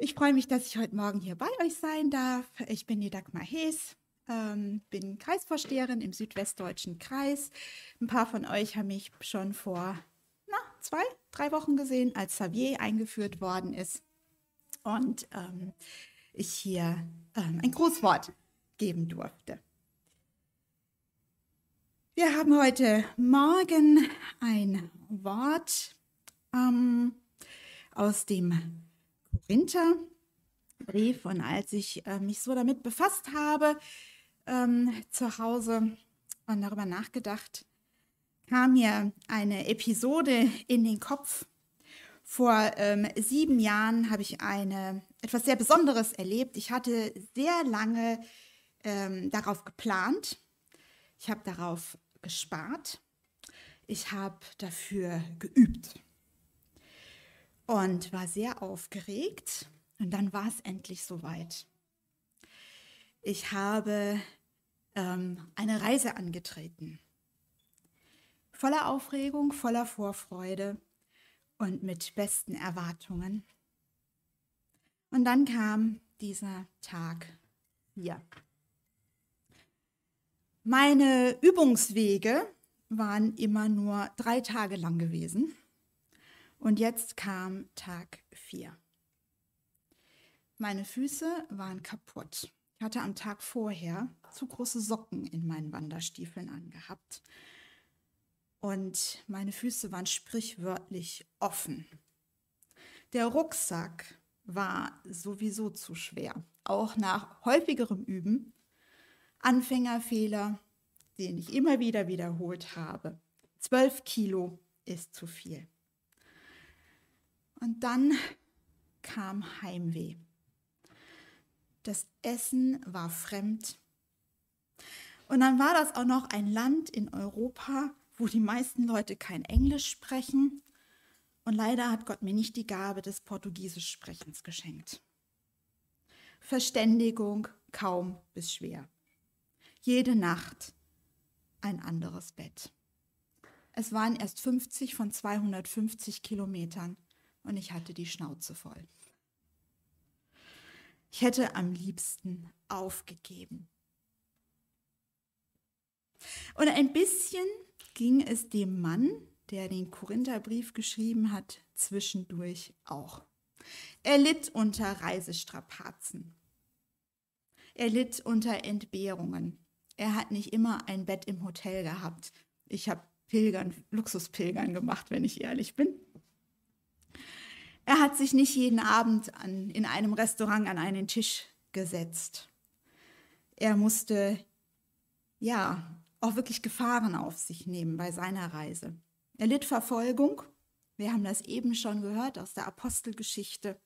Ich freue mich, dass ich heute Morgen hier bei euch sein darf. Ich bin die Dagmar Hees, ähm, bin Kreisvorsteherin im Südwestdeutschen Kreis. Ein paar von euch haben mich schon vor na, zwei, drei Wochen gesehen, als Xavier eingeführt worden ist und ähm, ich hier ähm, ein Grußwort geben durfte. Wir haben heute Morgen ein Wort ähm, aus dem Korintherbrief und als ich äh, mich so damit befasst habe, ähm, zu Hause und darüber nachgedacht, kam mir eine Episode in den Kopf. Vor ähm, sieben Jahren habe ich eine, etwas sehr Besonderes erlebt. Ich hatte sehr lange ähm, darauf geplant. Ich habe darauf gespart. Ich habe dafür geübt und war sehr aufgeregt. Und dann war es endlich soweit. Ich habe ähm, eine Reise angetreten. Voller Aufregung, voller Vorfreude und mit besten Erwartungen. Und dann kam dieser Tag hier. Meine Übungswege waren immer nur drei Tage lang gewesen. Und jetzt kam Tag 4. Meine Füße waren kaputt. Ich hatte am Tag vorher zu große Socken in meinen Wanderstiefeln angehabt. Und meine Füße waren sprichwörtlich offen. Der Rucksack war sowieso zu schwer, auch nach häufigerem Üben. Anfängerfehler, den ich immer wieder wiederholt habe. Zwölf Kilo ist zu viel. Und dann kam Heimweh. Das Essen war fremd. Und dann war das auch noch ein Land in Europa, wo die meisten Leute kein Englisch sprechen. Und leider hat Gott mir nicht die Gabe des Portugiesischsprechens geschenkt. Verständigung kaum bis schwer. Jede Nacht ein anderes Bett. Es waren erst 50 von 250 Kilometern und ich hatte die Schnauze voll. Ich hätte am liebsten aufgegeben. Und ein bisschen ging es dem Mann, der den Korintherbrief geschrieben hat, zwischendurch auch. Er litt unter Reisestrapazen. Er litt unter Entbehrungen. Er hat nicht immer ein Bett im Hotel gehabt. Ich habe Pilgern, Luxuspilgern gemacht, wenn ich ehrlich bin. Er hat sich nicht jeden Abend an, in einem Restaurant an einen Tisch gesetzt. Er musste, ja, auch wirklich Gefahren auf sich nehmen bei seiner Reise. Er litt Verfolgung. Wir haben das eben schon gehört aus der Apostelgeschichte.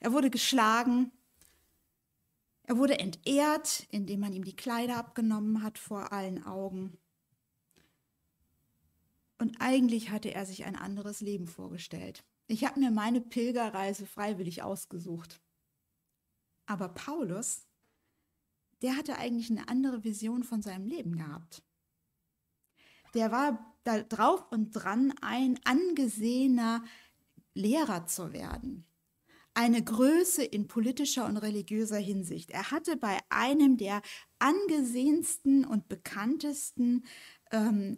Er wurde geschlagen. Er wurde entehrt, indem man ihm die Kleider abgenommen hat vor allen Augen. Und eigentlich hatte er sich ein anderes Leben vorgestellt. Ich habe mir meine Pilgerreise freiwillig ausgesucht. Aber Paulus, der hatte eigentlich eine andere Vision von seinem Leben gehabt. Der war da drauf und dran, ein angesehener Lehrer zu werden. Eine Größe in politischer und religiöser Hinsicht. Er hatte bei einem der angesehensten und bekanntesten ähm,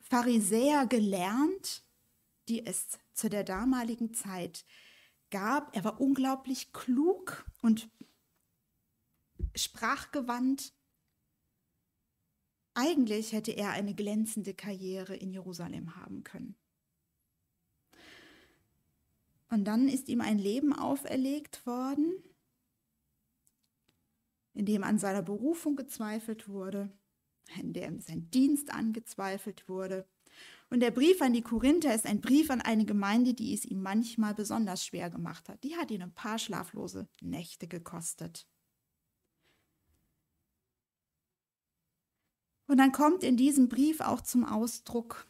Pharisäer gelernt, die es zu der damaligen Zeit gab. Er war unglaublich klug und sprachgewandt. Eigentlich hätte er eine glänzende Karriere in Jerusalem haben können. Und dann ist ihm ein Leben auferlegt worden, in dem an seiner Berufung gezweifelt wurde, in dem sein Dienst angezweifelt wurde, und der Brief an die Korinther ist ein Brief an eine Gemeinde, die es ihm manchmal besonders schwer gemacht hat. Die hat ihn ein paar schlaflose Nächte gekostet. Und dann kommt in diesem Brief auch zum Ausdruck,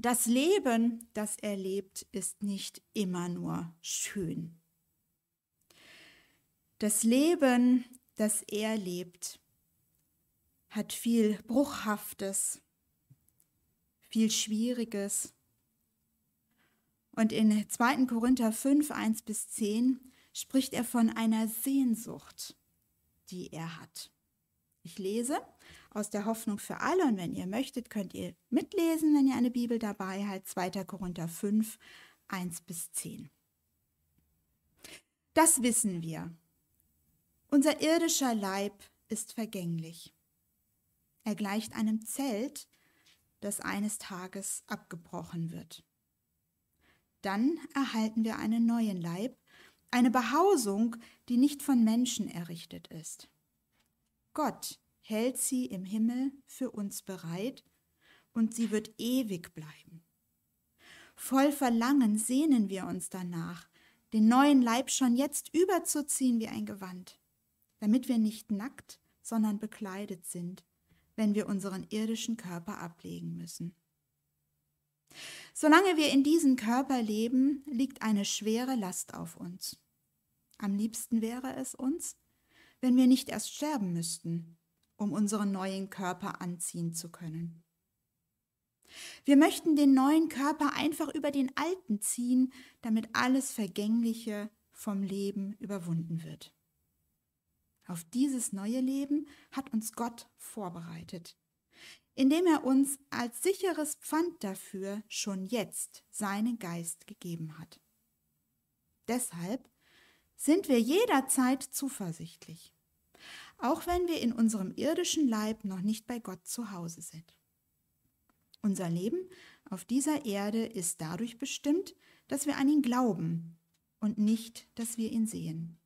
das Leben, das er lebt, ist nicht immer nur schön. Das Leben, das er lebt, hat viel Bruchhaftes, viel Schwieriges. Und in 2. Korinther 5, 1 bis 10 spricht er von einer Sehnsucht, die er hat. Ich lese aus der Hoffnung für alle und wenn ihr möchtet, könnt ihr mitlesen, wenn ihr eine Bibel dabei habt, 2. Korinther 5, 1 bis 10. Das wissen wir. Unser irdischer Leib ist vergänglich. Er gleicht einem Zelt, das eines Tages abgebrochen wird. Dann erhalten wir einen neuen Leib, eine Behausung, die nicht von Menschen errichtet ist. Gott hält sie im Himmel für uns bereit und sie wird ewig bleiben. Voll Verlangen sehnen wir uns danach, den neuen Leib schon jetzt überzuziehen wie ein Gewand, damit wir nicht nackt, sondern bekleidet sind, wenn wir unseren irdischen Körper ablegen müssen. Solange wir in diesem Körper leben, liegt eine schwere Last auf uns. Am liebsten wäre es uns, wenn wir nicht erst sterben müssten, um unseren neuen Körper anziehen zu können. Wir möchten den neuen Körper einfach über den alten ziehen, damit alles Vergängliche vom Leben überwunden wird. Auf dieses neue Leben hat uns Gott vorbereitet, indem er uns als sicheres Pfand dafür schon jetzt seinen Geist gegeben hat. Deshalb sind wir jederzeit zuversichtlich, auch wenn wir in unserem irdischen Leib noch nicht bei Gott zu Hause sind. Unser Leben auf dieser Erde ist dadurch bestimmt, dass wir an ihn glauben und nicht, dass wir ihn sehen.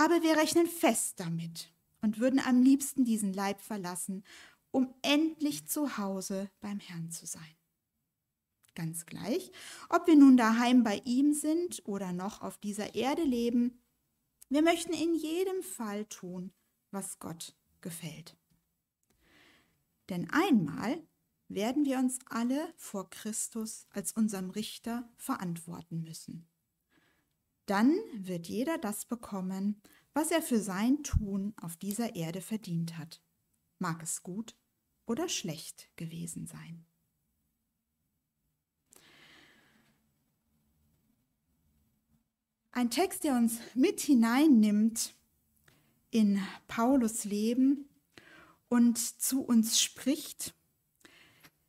Aber wir rechnen fest damit und würden am liebsten diesen Leib verlassen, um endlich zu Hause beim Herrn zu sein. Ganz gleich, ob wir nun daheim bei ihm sind oder noch auf dieser Erde leben, wir möchten in jedem Fall tun, was Gott gefällt. Denn einmal werden wir uns alle vor Christus als unserem Richter verantworten müssen. Dann wird jeder das bekommen, was er für sein Tun auf dieser Erde verdient hat, mag es gut oder schlecht gewesen sein. Ein Text, der uns mit hineinnimmt in Paulus Leben und zu uns spricht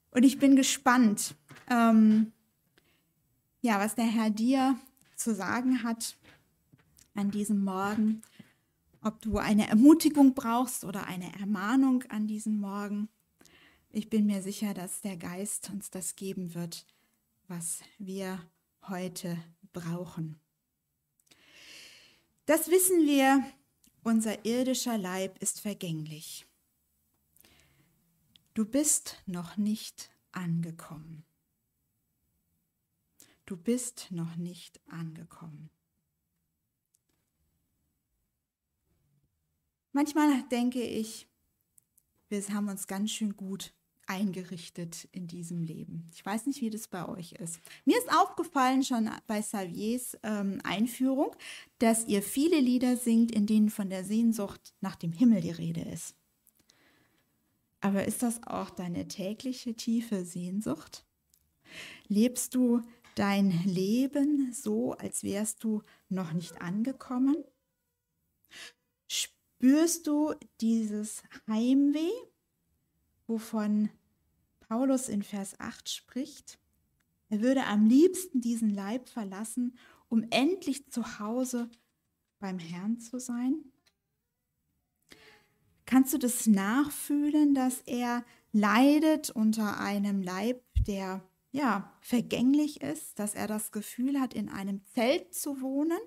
und ich bin gespannt, ähm, ja, was der Herr dir zu sagen hat an diesem Morgen. Ob du eine Ermutigung brauchst oder eine Ermahnung an diesem Morgen. Ich bin mir sicher, dass der Geist uns das geben wird, was wir heute brauchen. Das wissen wir, unser irdischer Leib ist vergänglich. Du bist noch nicht angekommen. Du bist noch nicht angekommen. Manchmal denke ich, wir haben uns ganz schön gut eingerichtet in diesem Leben. Ich weiß nicht, wie das bei euch ist. Mir ist aufgefallen schon bei Xaviers ähm, Einführung, dass ihr viele Lieder singt, in denen von der Sehnsucht nach dem Himmel die Rede ist. Aber ist das auch deine tägliche tiefe Sehnsucht? Lebst du dein Leben so, als wärst du noch nicht angekommen? Spürst du dieses Heimweh, wovon Paulus in Vers 8 spricht? Er würde am liebsten diesen Leib verlassen, um endlich zu Hause beim Herrn zu sein? Kannst du das nachfühlen, dass er leidet unter einem Leib, der ja vergänglich ist, dass er das Gefühl hat, in einem Zelt zu wohnen?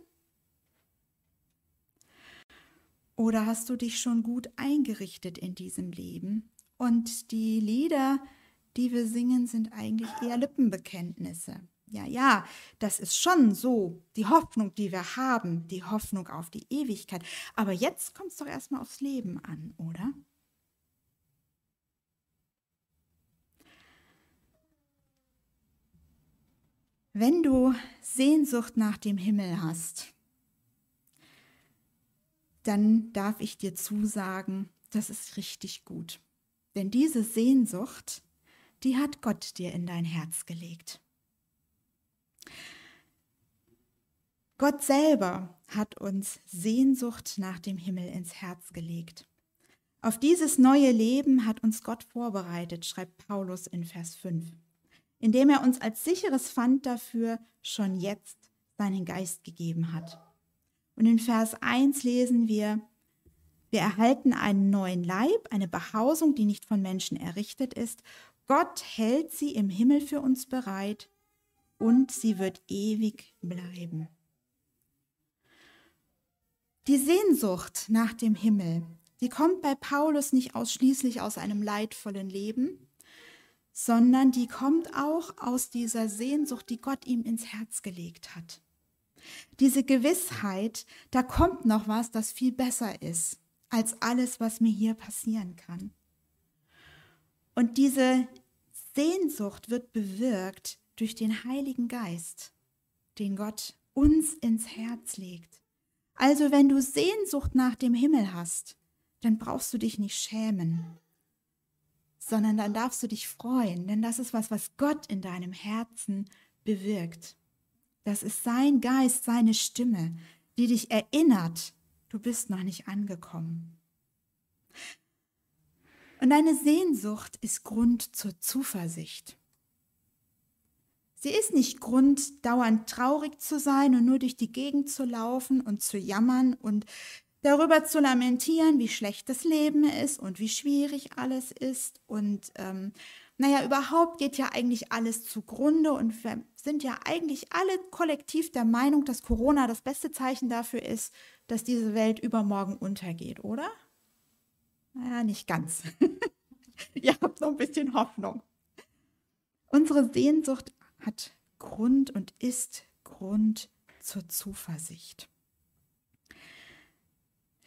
Oder hast du dich schon gut eingerichtet in diesem Leben? Und die Lieder, die wir singen, sind eigentlich eher Lippenbekenntnisse ja, ja, das ist schon so, die Hoffnung, die wir haben, die Hoffnung auf die Ewigkeit. Aber jetzt kommt es doch erstmal aufs Leben an, oder? Wenn du Sehnsucht nach dem Himmel hast, dann darf ich dir zusagen, das ist richtig gut. Denn diese Sehnsucht, die hat Gott dir in dein Herz gelegt. Gott selber hat uns Sehnsucht nach dem Himmel ins Herz gelegt. Auf dieses neue Leben hat uns Gott vorbereitet, schreibt Paulus in Vers 5, indem er uns als sicheres Pfand dafür schon jetzt seinen Geist gegeben hat. Und in Vers 1 lesen wir, wir erhalten einen neuen Leib, eine Behausung, die nicht von Menschen errichtet ist. Gott hält sie im Himmel für uns bereit und sie wird ewig bleiben. Die Sehnsucht nach dem Himmel, die kommt bei Paulus nicht ausschließlich aus einem leidvollen Leben, sondern die kommt auch aus dieser Sehnsucht, die Gott ihm ins Herz gelegt hat. Diese Gewissheit, da kommt noch was, das viel besser ist als alles, was mir hier passieren kann. Und diese Sehnsucht wird bewirkt durch den Heiligen Geist, den Gott uns ins Herz legt. Also wenn du Sehnsucht nach dem Himmel hast, dann brauchst du dich nicht schämen, sondern dann darfst du dich freuen, denn das ist was, was Gott in deinem Herzen bewirkt. Das ist sein Geist, seine Stimme, die dich erinnert, du bist noch nicht angekommen. Und deine Sehnsucht ist Grund zur Zuversicht. Sie ist nicht Grund, dauernd traurig zu sein und nur durch die Gegend zu laufen und zu jammern und darüber zu lamentieren, wie schlecht das Leben ist und wie schwierig alles ist. Und ähm, naja, überhaupt geht ja eigentlich alles zugrunde und wir sind ja eigentlich alle kollektiv der Meinung, dass Corona das beste Zeichen dafür ist, dass diese Welt übermorgen untergeht, oder? Naja, nicht ganz. Ihr habt noch ein bisschen Hoffnung. Unsere Sehnsucht hat Grund und ist Grund zur Zuversicht.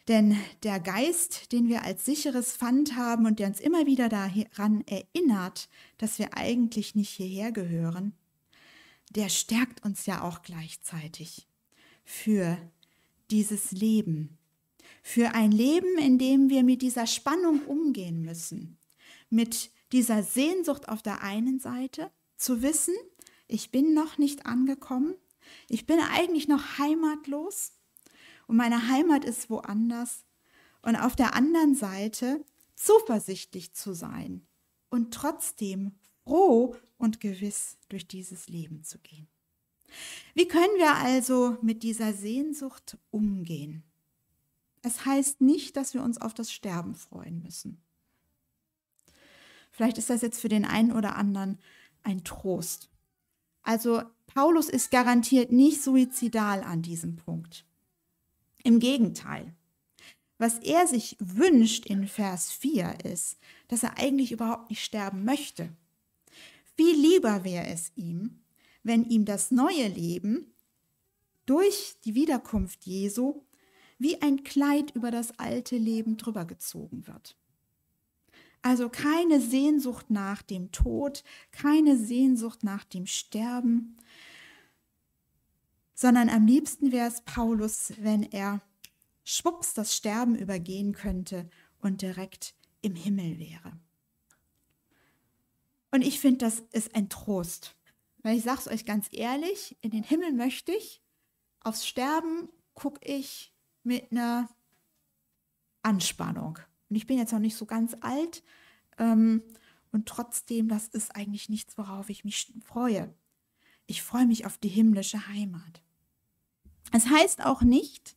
Denn der Geist, den wir als sicheres Pfand haben und der uns immer wieder daran erinnert, dass wir eigentlich nicht hierher gehören, der stärkt uns ja auch gleichzeitig für dieses Leben. Für ein Leben, in dem wir mit dieser Spannung umgehen müssen. Mit dieser Sehnsucht auf der einen Seite, zu wissen, ich bin noch nicht angekommen, ich bin eigentlich noch heimatlos und meine Heimat ist woanders. Und auf der anderen Seite zuversichtlich zu sein und trotzdem froh und gewiss durch dieses Leben zu gehen. Wie können wir also mit dieser Sehnsucht umgehen? Es heißt nicht, dass wir uns auf das Sterben freuen müssen. Vielleicht ist das jetzt für den einen oder anderen ein Trost. Also Paulus ist garantiert nicht suizidal an diesem Punkt. Im Gegenteil. Was er sich wünscht in Vers 4 ist, dass er eigentlich überhaupt nicht sterben möchte. Viel lieber wäre es ihm, wenn ihm das neue Leben durch die Wiederkunft Jesu wie ein Kleid über das alte Leben drüber gezogen wird. Also keine Sehnsucht nach dem Tod, keine Sehnsucht nach dem Sterben, sondern am liebsten wäre es Paulus, wenn er schwupps das Sterben übergehen könnte und direkt im Himmel wäre. Und ich finde, das ist ein Trost. Weil ich sage es euch ganz ehrlich, in den Himmel möchte ich, aufs Sterben gucke ich mit einer Anspannung. Und ich bin jetzt noch nicht so ganz alt. Ähm, und trotzdem, das ist eigentlich nichts, worauf ich mich freue. Ich freue mich auf die himmlische Heimat. Es heißt auch nicht,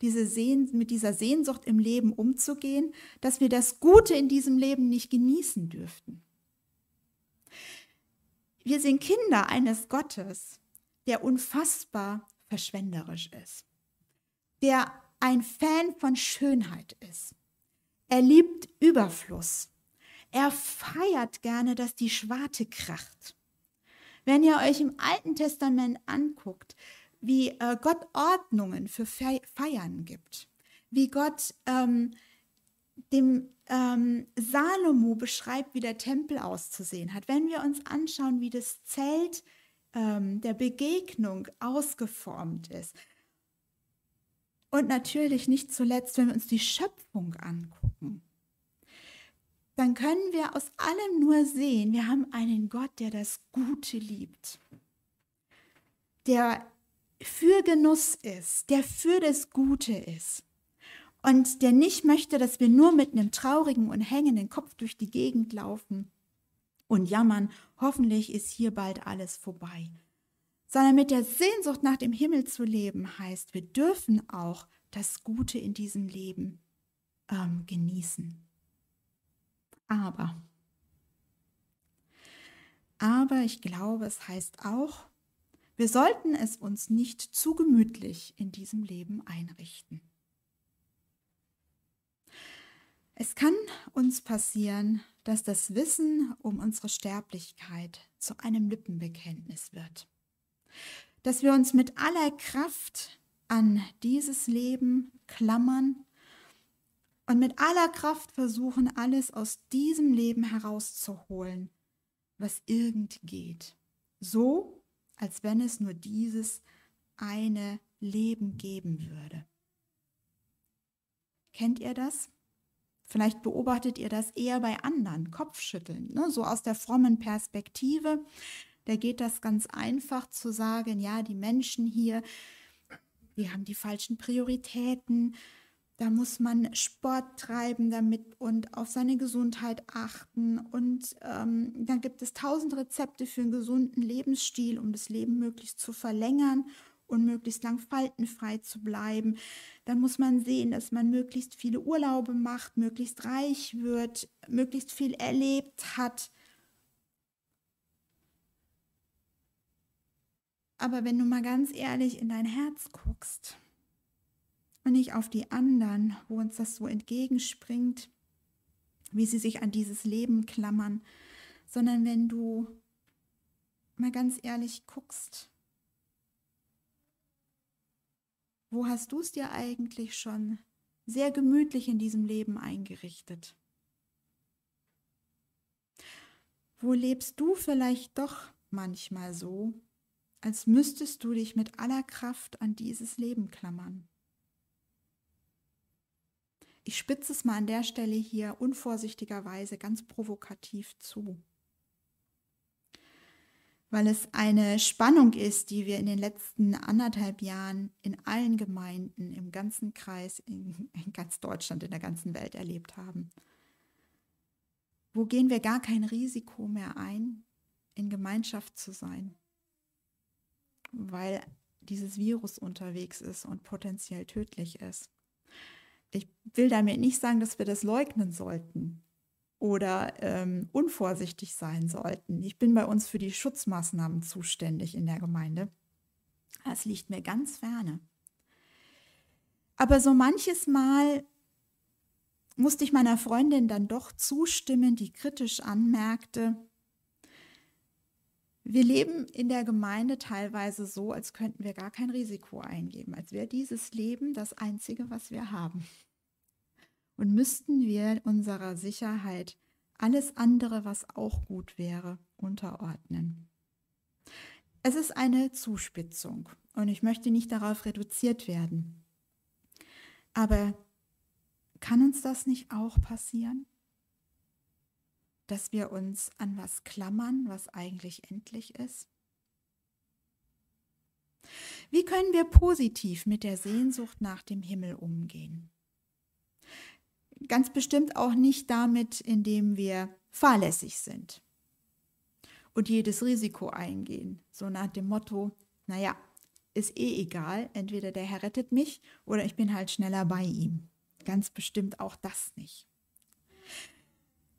diese Sehn mit dieser Sehnsucht im Leben umzugehen, dass wir das Gute in diesem Leben nicht genießen dürften. Wir sind Kinder eines Gottes, der unfassbar verschwenderisch ist, der ein Fan von Schönheit ist, er liebt Überfluss. Er feiert gerne, dass die Schwarte kracht. Wenn ihr euch im Alten Testament anguckt, wie äh, Gott Ordnungen für Feiern gibt, wie Gott ähm, dem ähm, Salomo beschreibt, wie der Tempel auszusehen hat, wenn wir uns anschauen, wie das Zelt ähm, der Begegnung ausgeformt ist, und natürlich nicht zuletzt, wenn wir uns die Schöpfung angucken, dann können wir aus allem nur sehen, wir haben einen Gott, der das Gute liebt, der für Genuss ist, der für das Gute ist und der nicht möchte, dass wir nur mit einem traurigen und hängenden Kopf durch die Gegend laufen und jammern, hoffentlich ist hier bald alles vorbei, sondern mit der Sehnsucht nach dem Himmel zu leben heißt, wir dürfen auch das Gute in diesem Leben ähm, genießen. Aber, aber ich glaube, es heißt auch, wir sollten es uns nicht zu gemütlich in diesem Leben einrichten. Es kann uns passieren, dass das Wissen um unsere Sterblichkeit zu einem Lippenbekenntnis wird. Dass wir uns mit aller Kraft an dieses Leben klammern und mit aller Kraft versuchen, alles aus diesem Leben herauszuholen, was irgend geht. So, als wenn es nur dieses eine Leben geben würde. Kennt ihr das? Vielleicht beobachtet ihr das eher bei anderen, Kopfschütteln, ne? so aus der frommen Perspektive. Da geht das ganz einfach zu sagen, ja, die Menschen hier, die haben die falschen Prioritäten. Da muss man Sport treiben damit und auf seine Gesundheit achten. Und ähm, dann gibt es tausend Rezepte für einen gesunden Lebensstil, um das Leben möglichst zu verlängern und möglichst lang faltenfrei zu bleiben. Dann muss man sehen, dass man möglichst viele Urlaube macht, möglichst reich wird, möglichst viel erlebt hat. Aber wenn du mal ganz ehrlich in dein Herz guckst und nicht auf die anderen, wo uns das so entgegenspringt, wie sie sich an dieses Leben klammern, sondern wenn du mal ganz ehrlich guckst, Wo hast du es dir eigentlich schon sehr gemütlich in diesem Leben eingerichtet? Wo lebst du vielleicht doch manchmal so, als müsstest du dich mit aller Kraft an dieses Leben klammern? Ich spitze es mal an der Stelle hier unvorsichtigerweise ganz provokativ zu weil es eine Spannung ist, die wir in den letzten anderthalb Jahren in allen Gemeinden, im ganzen Kreis, in, in ganz Deutschland, in der ganzen Welt erlebt haben. Wo gehen wir gar kein Risiko mehr ein, in Gemeinschaft zu sein, weil dieses Virus unterwegs ist und potenziell tödlich ist. Ich will damit nicht sagen, dass wir das leugnen sollten oder ähm, unvorsichtig sein sollten. Ich bin bei uns für die Schutzmaßnahmen zuständig in der Gemeinde. Das liegt mir ganz ferne. Aber so manches Mal musste ich meiner Freundin dann doch zustimmen, die kritisch anmerkte, wir leben in der Gemeinde teilweise so, als könnten wir gar kein Risiko eingeben, als wäre dieses Leben das Einzige, was wir haben und müssten wir unserer Sicherheit alles andere, was auch gut wäre, unterordnen. Es ist eine Zuspitzung und ich möchte nicht darauf reduziert werden. Aber kann uns das nicht auch passieren? Dass wir uns an was klammern, was eigentlich endlich ist? Wie können wir positiv mit der Sehnsucht nach dem Himmel umgehen? Ganz bestimmt auch nicht damit, indem wir fahrlässig sind und jedes Risiko eingehen. So nach dem Motto, naja, ist eh egal, entweder der Herr rettet mich oder ich bin halt schneller bei ihm. Ganz bestimmt auch das nicht.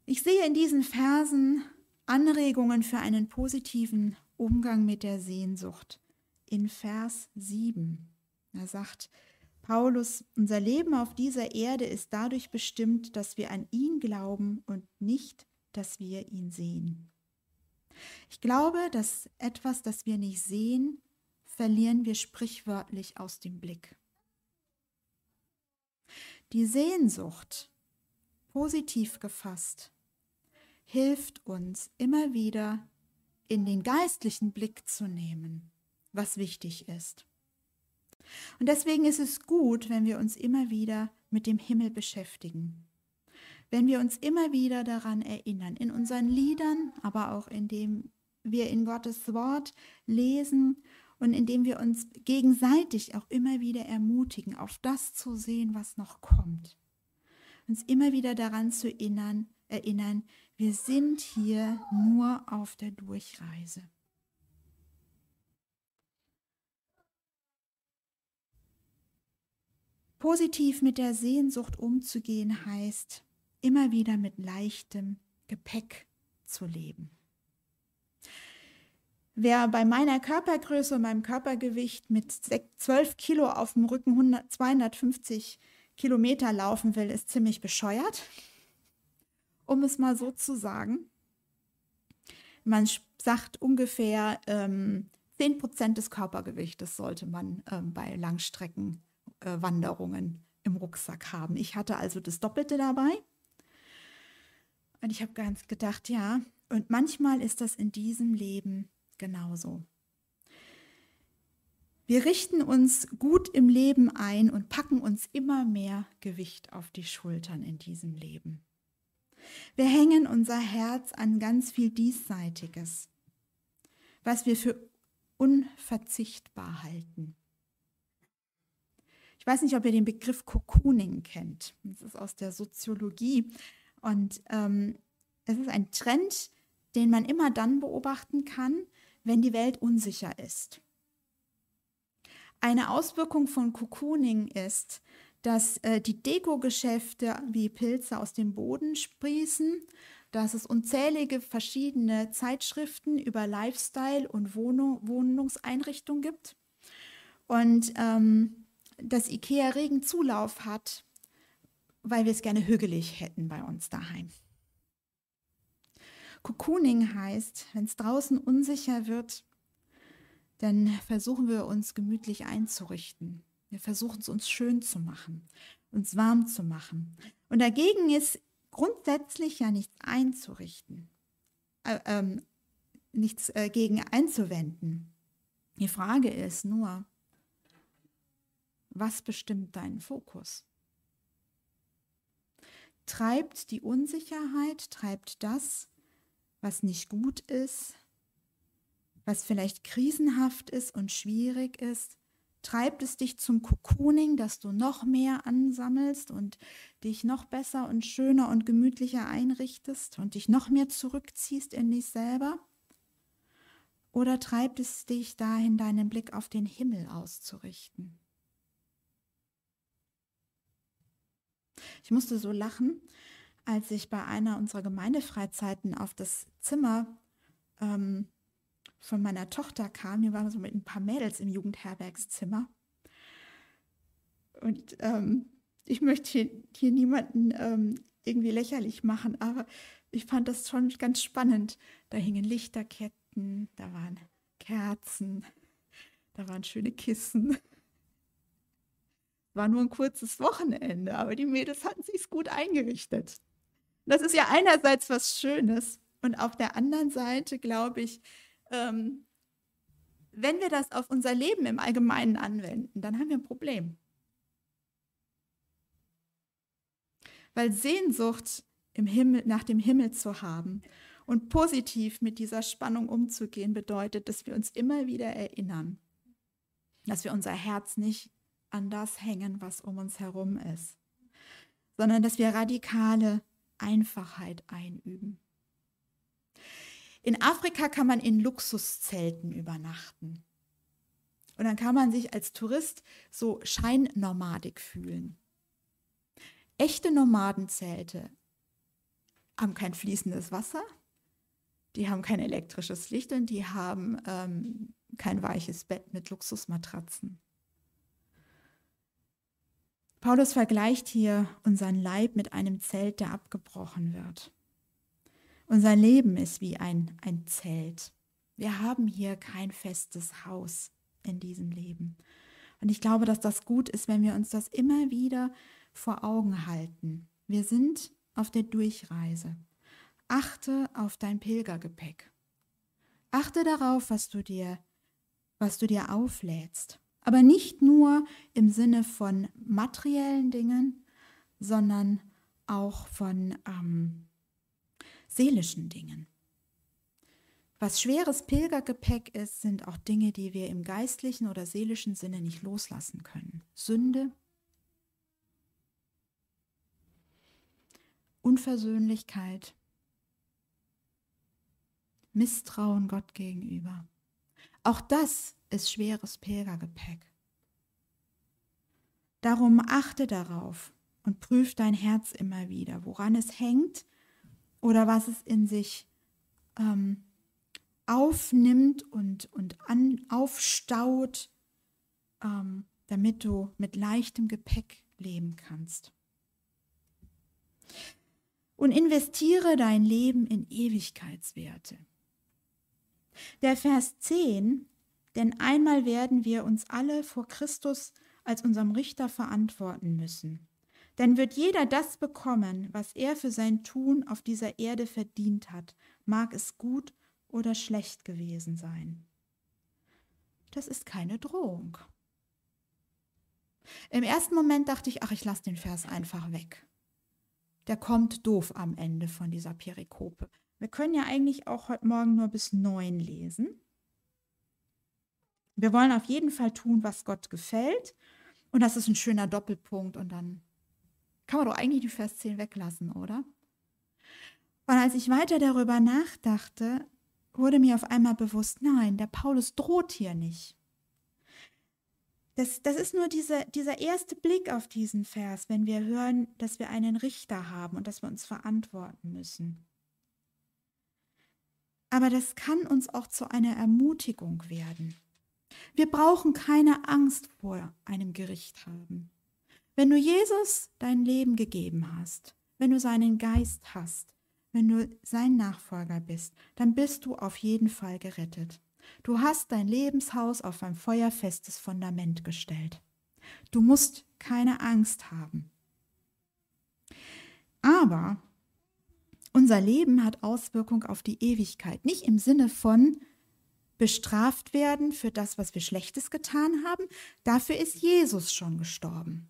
Ich sehe in diesen Versen Anregungen für einen positiven Umgang mit der Sehnsucht. In Vers 7. Er sagt, Paulus, unser Leben auf dieser Erde ist dadurch bestimmt, dass wir an ihn glauben und nicht, dass wir ihn sehen. Ich glaube, dass etwas, das wir nicht sehen, verlieren wir sprichwörtlich aus dem Blick. Die Sehnsucht, positiv gefasst, hilft uns immer wieder in den geistlichen Blick zu nehmen, was wichtig ist. Und deswegen ist es gut, wenn wir uns immer wieder mit dem Himmel beschäftigen. Wenn wir uns immer wieder daran erinnern, in unseren Liedern, aber auch indem wir in Gottes Wort lesen und indem wir uns gegenseitig auch immer wieder ermutigen, auf das zu sehen, was noch kommt. Uns immer wieder daran zu erinnern, erinnern, wir sind hier nur auf der Durchreise. Positiv mit der Sehnsucht umzugehen heißt, immer wieder mit leichtem Gepäck zu leben. Wer bei meiner Körpergröße und meinem Körpergewicht mit 12 Kilo auf dem Rücken 100, 250 Kilometer laufen will, ist ziemlich bescheuert, um es mal so zu sagen. Man sagt ungefähr ähm, 10 Prozent des Körpergewichtes sollte man ähm, bei Langstreckenwanderungen äh, im Rucksack haben. Ich hatte also das Doppelte dabei. Und ich habe ganz gedacht, ja, und manchmal ist das in diesem Leben genauso. Wir richten uns gut im Leben ein und packen uns immer mehr Gewicht auf die Schultern in diesem Leben. Wir hängen unser Herz an ganz viel Diesseitiges, was wir für unverzichtbar halten. Ich weiß nicht, ob ihr den Begriff Cocooning kennt. Das ist aus der Soziologie. Und ähm, es ist ein Trend, den man immer dann beobachten kann, wenn die Welt unsicher ist. Eine Auswirkung von Cocooning ist, dass äh, die Deko-Geschäfte wie Pilze aus dem Boden sprießen, dass es unzählige verschiedene Zeitschriften über Lifestyle und Wohnung, Wohnungseinrichtung gibt und ähm, dass IKEA regen Zulauf hat, weil wir es gerne hügelig hätten bei uns daheim. Cocooning heißt, wenn es draußen unsicher wird, dann versuchen wir uns gemütlich einzurichten. Wir versuchen es uns schön zu machen, uns warm zu machen. Und dagegen ist grundsätzlich ja nichts einzurichten, äh, ähm, nichts äh, gegen einzuwenden. Die Frage ist nur, was bestimmt deinen Fokus? Treibt die Unsicherheit, treibt das, was nicht gut ist, was vielleicht krisenhaft ist und schwierig ist, treibt es dich zum Cocooning, dass du noch mehr ansammelst und dich noch besser und schöner und gemütlicher einrichtest und dich noch mehr zurückziehst in dich selber? Oder treibt es dich dahin, deinen Blick auf den Himmel auszurichten? Ich musste so lachen, als ich bei einer unserer Gemeindefreizeiten auf das Zimmer ähm, von meiner Tochter kam. Wir waren so mit ein paar Mädels im Jugendherbergszimmer. Und ähm, ich möchte hier, hier niemanden ähm, irgendwie lächerlich machen, aber ich fand das schon ganz spannend. Da hingen Lichterketten, da waren Kerzen, da waren schöne Kissen. War nur ein kurzes Wochenende, aber die Mädels hatten sich gut eingerichtet. Das ist ja einerseits was Schönes und auf der anderen Seite glaube ich, ähm, wenn wir das auf unser Leben im Allgemeinen anwenden, dann haben wir ein Problem. Weil Sehnsucht im Himmel, nach dem Himmel zu haben und positiv mit dieser Spannung umzugehen, bedeutet, dass wir uns immer wieder erinnern, dass wir unser Herz nicht an das hängen, was um uns herum ist, sondern dass wir radikale Einfachheit einüben. In Afrika kann man in Luxuszelten übernachten. Und dann kann man sich als Tourist so scheinnomadig fühlen. Echte Nomadenzelte haben kein fließendes Wasser, die haben kein elektrisches Licht und die haben ähm, kein weiches Bett mit Luxusmatratzen. Paulus vergleicht hier unseren Leib mit einem Zelt, der abgebrochen wird. Unser Leben ist wie ein, ein Zelt. Wir haben hier kein festes Haus in diesem Leben. Und ich glaube, dass das gut ist, wenn wir uns das immer wieder vor Augen halten. Wir sind auf der Durchreise. Achte auf dein Pilgergepäck. Achte darauf, was du dir, was du dir auflädst. Aber nicht nur im Sinne von materiellen Dingen, sondern auch von ähm, seelischen Dingen. Was schweres Pilgergepäck ist, sind auch Dinge, die wir im geistlichen oder seelischen Sinne nicht loslassen können. Sünde, Unversöhnlichkeit, Misstrauen Gott gegenüber. Auch das ist schweres Pilgergepäck. Darum achte darauf und prüf dein Herz immer wieder, woran es hängt oder was es in sich ähm, aufnimmt und, und an, aufstaut, ähm, damit du mit leichtem Gepäck leben kannst. Und investiere dein Leben in Ewigkeitswerte. Der Vers 10, denn einmal werden wir uns alle vor Christus als unserem Richter verantworten müssen. Denn wird jeder das bekommen, was er für sein Tun auf dieser Erde verdient hat, mag es gut oder schlecht gewesen sein. Das ist keine Drohung. Im ersten Moment dachte ich, ach, ich lasse den Vers einfach weg. Der kommt doof am Ende von dieser Perikope. Wir können ja eigentlich auch heute Morgen nur bis neun lesen. Wir wollen auf jeden Fall tun, was Gott gefällt. Und das ist ein schöner Doppelpunkt. Und dann kann man doch eigentlich die Vers 10 weglassen, oder? Und als ich weiter darüber nachdachte, wurde mir auf einmal bewusst, nein, der Paulus droht hier nicht. Das, das ist nur diese, dieser erste Blick auf diesen Vers, wenn wir hören, dass wir einen Richter haben und dass wir uns verantworten müssen. Aber das kann uns auch zu einer Ermutigung werden. Wir brauchen keine Angst vor einem Gericht haben. Wenn du Jesus dein Leben gegeben hast, wenn du seinen Geist hast, wenn du sein Nachfolger bist, dann bist du auf jeden Fall gerettet. Du hast dein Lebenshaus auf ein feuerfestes Fundament gestellt. Du musst keine Angst haben. Aber unser Leben hat Auswirkung auf die Ewigkeit. Nicht im Sinne von bestraft werden für das, was wir Schlechtes getan haben. Dafür ist Jesus schon gestorben.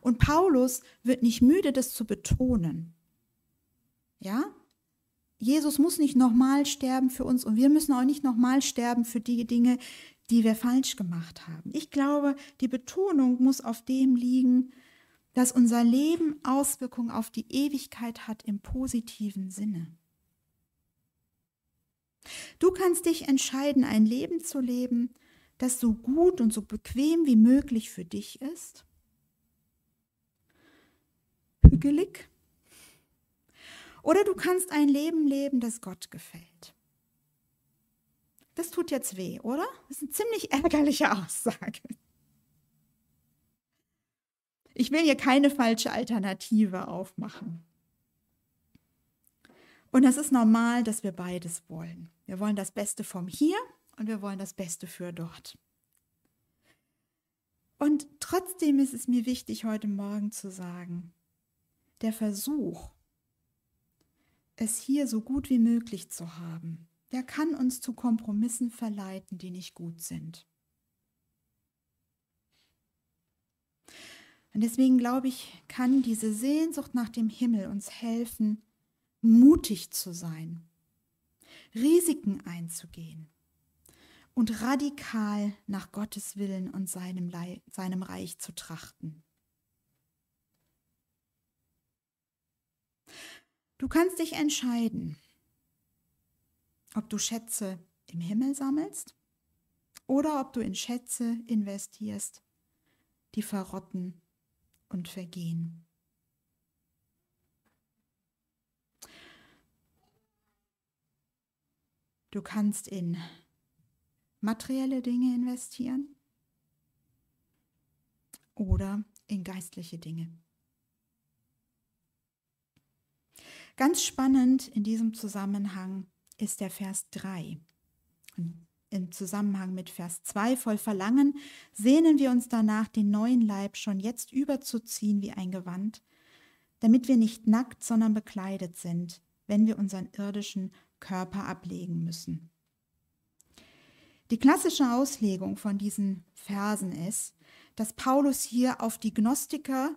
Und Paulus wird nicht müde, das zu betonen. Ja? Jesus muss nicht nochmal sterben für uns und wir müssen auch nicht nochmal sterben für die Dinge, die wir falsch gemacht haben. Ich glaube, die Betonung muss auf dem liegen, dass unser Leben Auswirkungen auf die Ewigkeit hat im positiven Sinne. Du kannst dich entscheiden, ein Leben zu leben, das so gut und so bequem wie möglich für dich ist. Hügelig oder du kannst ein Leben leben, das Gott gefällt. Das tut jetzt weh, oder? Das ist eine ziemlich ärgerliche Aussage. Ich will hier keine falsche Alternative aufmachen. Und es ist normal, dass wir beides wollen. Wir wollen das Beste vom Hier und wir wollen das Beste für dort. Und trotzdem ist es mir wichtig, heute Morgen zu sagen, der Versuch, es hier so gut wie möglich zu haben, der kann uns zu Kompromissen verleiten, die nicht gut sind. Und deswegen glaube ich, kann diese Sehnsucht nach dem Himmel uns helfen, mutig zu sein, Risiken einzugehen und radikal nach Gottes Willen und seinem, seinem Reich zu trachten. Du kannst dich entscheiden, ob du Schätze im Himmel sammelst oder ob du in Schätze investierst, die verrotten und vergehen. Du kannst in materielle Dinge investieren oder in geistliche Dinge. Ganz spannend in diesem Zusammenhang ist der Vers 3. Im Zusammenhang mit Vers 2 voll Verlangen sehnen wir uns danach, den neuen Leib schon jetzt überzuziehen wie ein Gewand, damit wir nicht nackt, sondern bekleidet sind, wenn wir unseren irdischen Körper ablegen müssen. Die klassische Auslegung von diesen Versen ist, dass Paulus hier auf die Gnostiker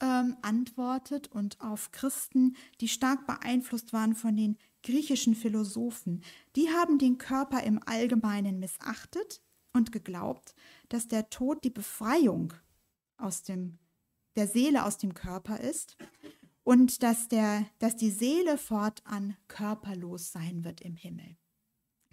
ähm, antwortet und auf Christen, die stark beeinflusst waren von den griechischen Philosophen, die haben den Körper im Allgemeinen missachtet und geglaubt, dass der Tod die Befreiung aus dem, der Seele aus dem Körper ist und dass, der, dass die Seele fortan körperlos sein wird im Himmel.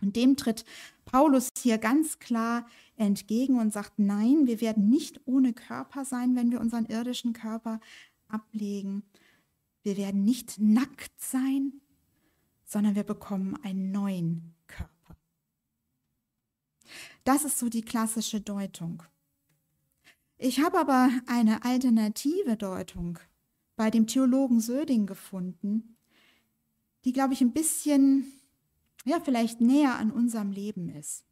Und dem tritt Paulus hier ganz klar entgegen und sagt, nein, wir werden nicht ohne Körper sein, wenn wir unseren irdischen Körper ablegen. Wir werden nicht nackt sein, sondern wir bekommen einen neuen Körper. Das ist so die klassische Deutung. Ich habe aber eine alternative Deutung bei dem Theologen Söding gefunden, die, glaube ich, ein bisschen, ja, vielleicht näher an unserem Leben ist.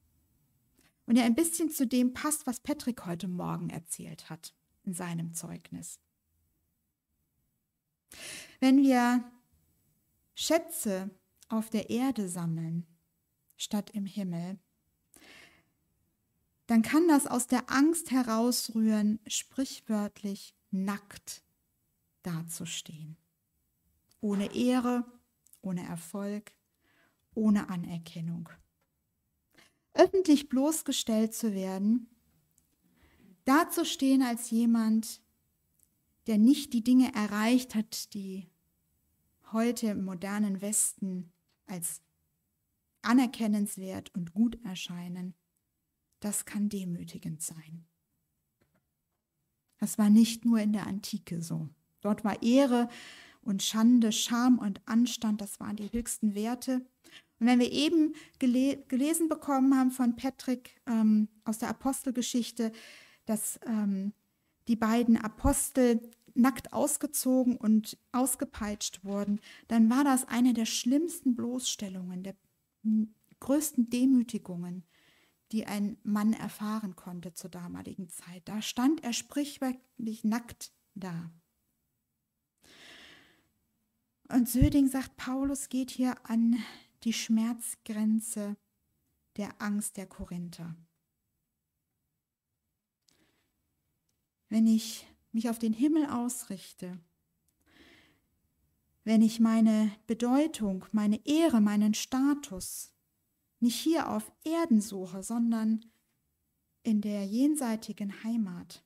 Und ja ein bisschen zu dem passt, was Patrick heute Morgen erzählt hat in seinem Zeugnis. Wenn wir Schätze auf der Erde sammeln, statt im Himmel, dann kann das aus der Angst herausrühren, sprichwörtlich nackt dazustehen. Ohne Ehre, ohne Erfolg, ohne Anerkennung. Öffentlich bloßgestellt zu werden, dazustehen als jemand, der nicht die Dinge erreicht hat, die heute im modernen Westen als anerkennenswert und gut erscheinen, das kann demütigend sein. Das war nicht nur in der Antike so. Dort war Ehre und Schande, Scham und Anstand, das waren die höchsten Werte. Und wenn wir eben gele gelesen bekommen haben von Patrick ähm, aus der Apostelgeschichte, dass ähm, die beiden Apostel nackt ausgezogen und ausgepeitscht wurden, dann war das eine der schlimmsten Bloßstellungen, der größten Demütigungen, die ein Mann erfahren konnte zur damaligen Zeit. Da stand er sprichwörtlich nackt da. Und Söding sagt, Paulus geht hier an die Schmerzgrenze der Angst der Korinther. Wenn ich mich auf den Himmel ausrichte, wenn ich meine Bedeutung, meine Ehre, meinen Status nicht hier auf Erden suche, sondern in der jenseitigen Heimat,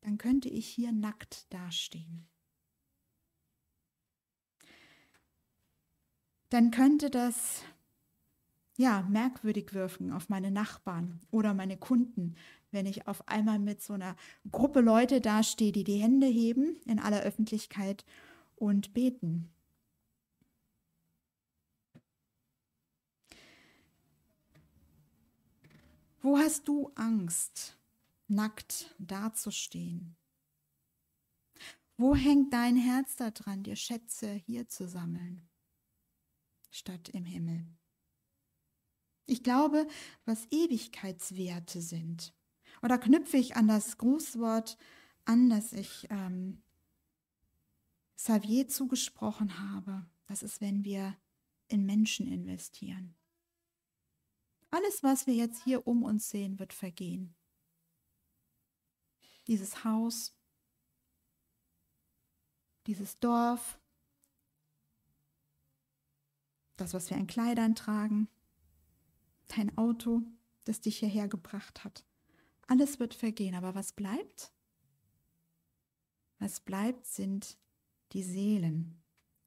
dann könnte ich hier nackt dastehen. Dann könnte das ja merkwürdig wirken auf meine Nachbarn oder meine Kunden, wenn ich auf einmal mit so einer Gruppe Leute dastehe, die die Hände heben in aller Öffentlichkeit und beten. Wo hast du Angst, nackt dazustehen? Wo hängt dein Herz daran, dir Schätze hier zu sammeln, statt im Himmel? Ich glaube, was Ewigkeitswerte sind. Oder knüpfe ich an das Grußwort an, das ich ähm, Xavier zugesprochen habe. Das ist, wenn wir in Menschen investieren. Alles, was wir jetzt hier um uns sehen, wird vergehen. Dieses Haus, dieses Dorf, das, was wir an Kleidern tragen, dein Auto, das dich hierher gebracht hat. Alles wird vergehen, aber was bleibt? Was bleibt, sind die Seelen.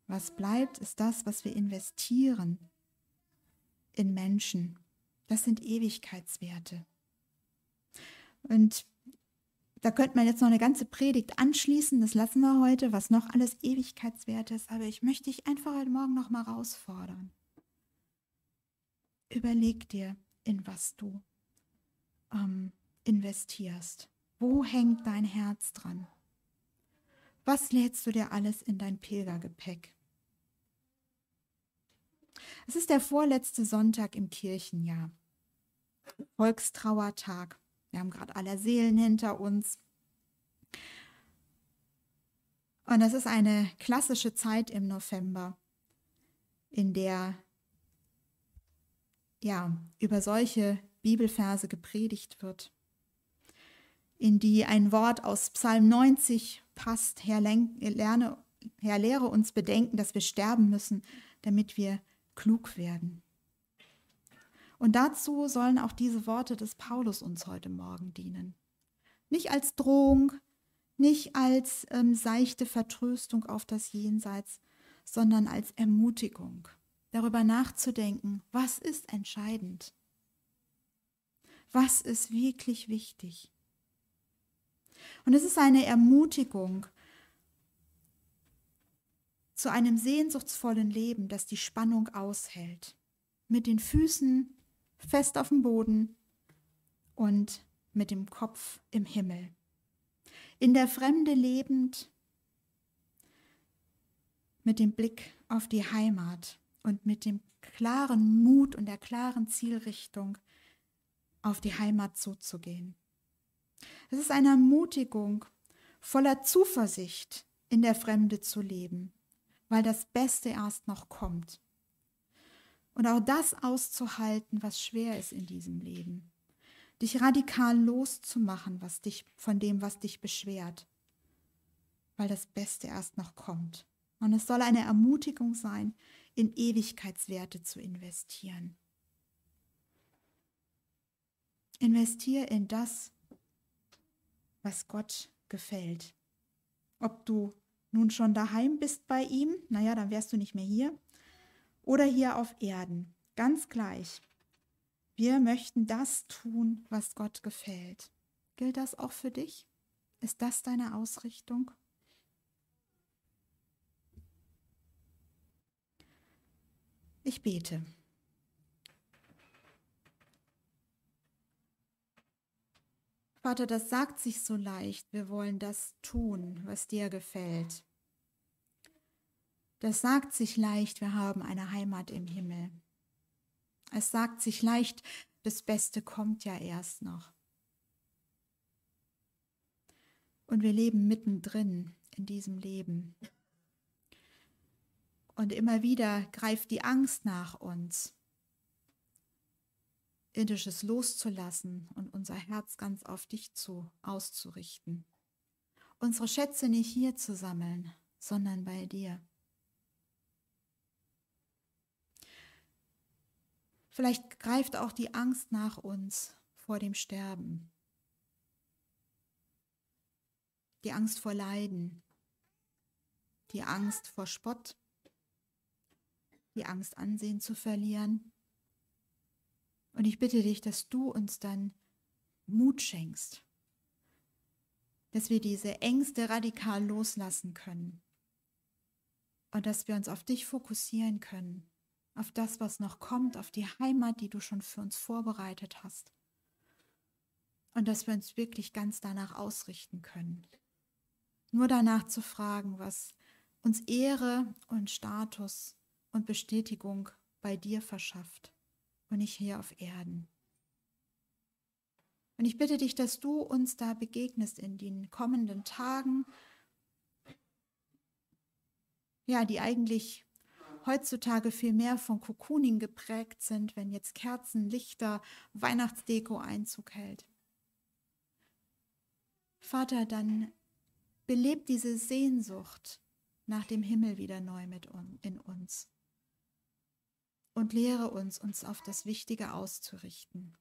Was bleibt, ist das, was wir investieren in Menschen. Das sind Ewigkeitswerte. Und da könnte man jetzt noch eine ganze Predigt anschließen, das lassen wir heute, was noch alles Ewigkeitswerte ist, aber ich möchte dich einfach heute Morgen noch mal herausfordern. Überleg dir, in was du ähm, investierst. Wo hängt dein Herz dran? Was lädst du dir alles in dein Pilgergepäck? Es ist der vorletzte Sonntag im Kirchenjahr. Volkstrauertag. Wir haben gerade aller Seelen hinter uns. Und das ist eine klassische Zeit im November, in der ja über solche Bibelverse gepredigt wird in die ein Wort aus Psalm 90 passt. Herr, lerne, Herr, lehre uns bedenken, dass wir sterben müssen, damit wir klug werden. Und dazu sollen auch diese Worte des Paulus uns heute Morgen dienen. Nicht als Drohung, nicht als ähm, seichte Vertröstung auf das Jenseits, sondern als Ermutigung, darüber nachzudenken, was ist entscheidend, was ist wirklich wichtig. Und es ist eine Ermutigung zu einem sehnsuchtsvollen Leben, das die Spannung aushält, mit den Füßen fest auf dem Boden und mit dem Kopf im Himmel. In der Fremde lebend, mit dem Blick auf die Heimat und mit dem klaren Mut und der klaren Zielrichtung auf die Heimat zuzugehen. Es ist eine Ermutigung, voller Zuversicht in der Fremde zu leben, weil das Beste erst noch kommt. Und auch das auszuhalten, was schwer ist in diesem Leben. Dich radikal loszumachen, was dich, von dem, was dich beschwert, weil das Beste erst noch kommt. Und es soll eine Ermutigung sein, in Ewigkeitswerte zu investieren. Investier in das, was Gott gefällt. Ob du nun schon daheim bist bei ihm, naja, dann wärst du nicht mehr hier, oder hier auf Erden, ganz gleich. Wir möchten das tun, was Gott gefällt. Gilt das auch für dich? Ist das deine Ausrichtung? Ich bete. Vater, das sagt sich so leicht. Wir wollen das tun, was dir gefällt. Das sagt sich leicht, wir haben eine Heimat im Himmel. Es sagt sich leicht, das Beste kommt ja erst noch. Und wir leben mittendrin in diesem Leben. Und immer wieder greift die Angst nach uns. Irdisches loszulassen und unser Herz ganz auf dich zu auszurichten. Unsere Schätze nicht hier zu sammeln, sondern bei dir. Vielleicht greift auch die Angst nach uns vor dem Sterben. Die Angst vor Leiden. Die Angst vor Spott. Die Angst, Ansehen zu verlieren. Und ich bitte dich, dass du uns dann Mut schenkst, dass wir diese Ängste radikal loslassen können und dass wir uns auf dich fokussieren können, auf das, was noch kommt, auf die Heimat, die du schon für uns vorbereitet hast und dass wir uns wirklich ganz danach ausrichten können. Nur danach zu fragen, was uns Ehre und Status und Bestätigung bei dir verschafft und nicht hier auf Erden. Und ich bitte dich, dass du uns da begegnest in den kommenden Tagen, ja, die eigentlich heutzutage viel mehr von Cocooning geprägt sind, wenn jetzt Kerzen, Lichter, Weihnachtsdeko Einzug hält. Vater, dann belebt diese Sehnsucht nach dem Himmel wieder neu mit un in uns und lehre uns, uns auf das Wichtige auszurichten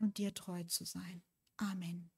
und dir treu zu sein. Amen.